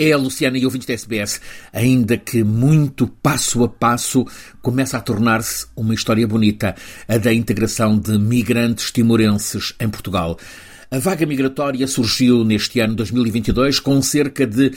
É a Luciana e ouvintes da SBS, ainda que muito passo a passo, começa a tornar-se uma história bonita, a da integração de migrantes timorenses em Portugal. A vaga migratória surgiu neste ano 2022 com cerca de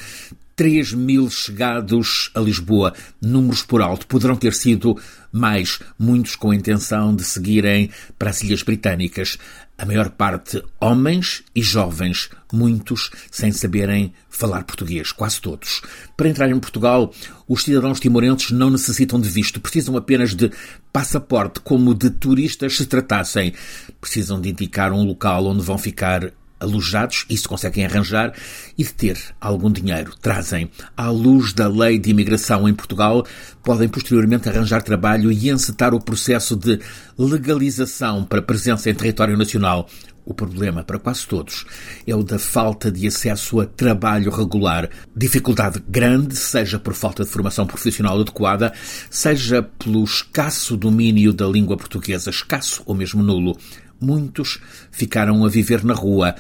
3 mil chegados a Lisboa. Números por alto. Poderão ter sido mais, muitos com a intenção de seguirem para as Ilhas Britânicas. A maior parte homens e jovens, muitos sem saberem falar português, quase todos. Para entrar em Portugal, os cidadãos timorenses não necessitam de visto, precisam apenas de passaporte, como de turistas se tratassem. Precisam de indicar um local onde vão ficar alojados, isso conseguem arranjar, e de ter algum dinheiro. Trazem. À luz da lei de imigração em Portugal, podem posteriormente arranjar trabalho e encetar o processo de legalização para presença em território nacional. O problema para quase todos é o da falta de acesso a trabalho regular. Dificuldade grande, seja por falta de formação profissional adequada, seja pelo escasso domínio da língua portuguesa, escasso ou mesmo nulo muitos ficaram a viver na rua.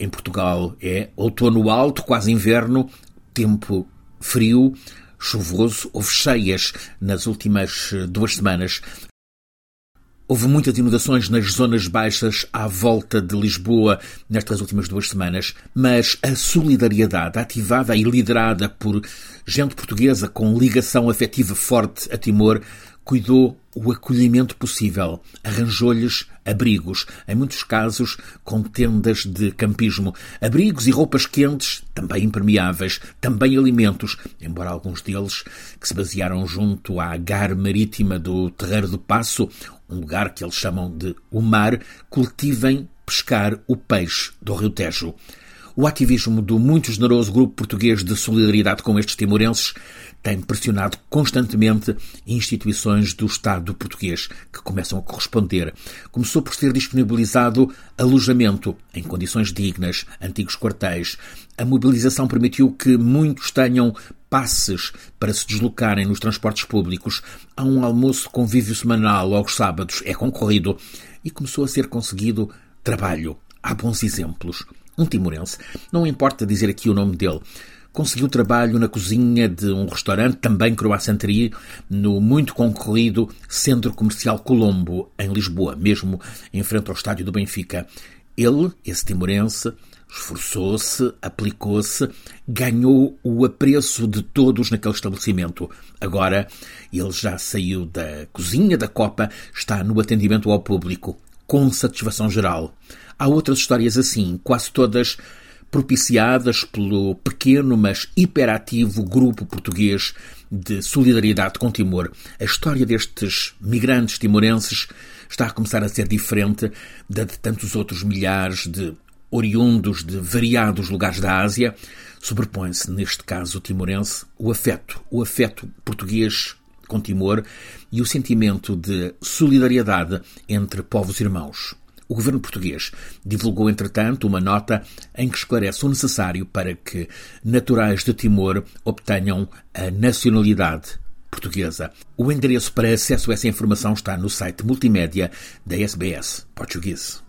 Em Portugal é outono alto, quase inverno, tempo frio, chuvoso, houve cheias nas últimas eh, duas semanas. Houve muitas inundações nas zonas baixas à volta de Lisboa nestas últimas duas semanas, mas a solidariedade ativada e liderada por gente portuguesa com ligação afetiva forte a Timor cuidou o acolhimento possível, arranjou-lhes abrigos, em muitos casos com tendas de campismo, abrigos e roupas quentes, também impermeáveis, também alimentos, embora alguns deles, que se basearam junto à gar marítima do Terreiro do Passo, um lugar que eles chamam de o mar, cultivem pescar o peixe do Rio Tejo. O ativismo do muito generoso grupo português de solidariedade com estes timorenses tem pressionado constantemente instituições do Estado português, que começam a corresponder. Começou por ser disponibilizado alojamento em condições dignas, antigos quartéis. A mobilização permitiu que muitos tenham passes para se deslocarem nos transportes públicos. Há um almoço convívio semanal aos sábados, é concorrido. E começou a ser conseguido trabalho. Há bons exemplos. Um timorense, não importa dizer aqui o nome dele, conseguiu trabalho na cozinha de um restaurante, também croissanterie, no muito concorrido Centro Comercial Colombo, em Lisboa, mesmo em frente ao estádio do Benfica. Ele, esse timorense, esforçou-se, aplicou-se, ganhou o apreço de todos naquele estabelecimento. Agora, ele já saiu da cozinha da Copa, está no atendimento ao público, com satisfação geral. Há outras histórias assim, quase todas propiciadas pelo pequeno mas hiperativo grupo português de solidariedade com Timor. A história destes migrantes timorenses está a começar a ser diferente da de tantos outros milhares de oriundos de variados lugares da Ásia. Sobrepõe-se, neste caso timorense, o afeto, o afeto português com Timor e o sentimento de solidariedade entre povos irmãos. O governo português divulgou, entretanto, uma nota em que esclarece o necessário para que naturais de Timor obtenham a nacionalidade portuguesa. O endereço para acesso a essa informação está no site multimédia da SBS Português.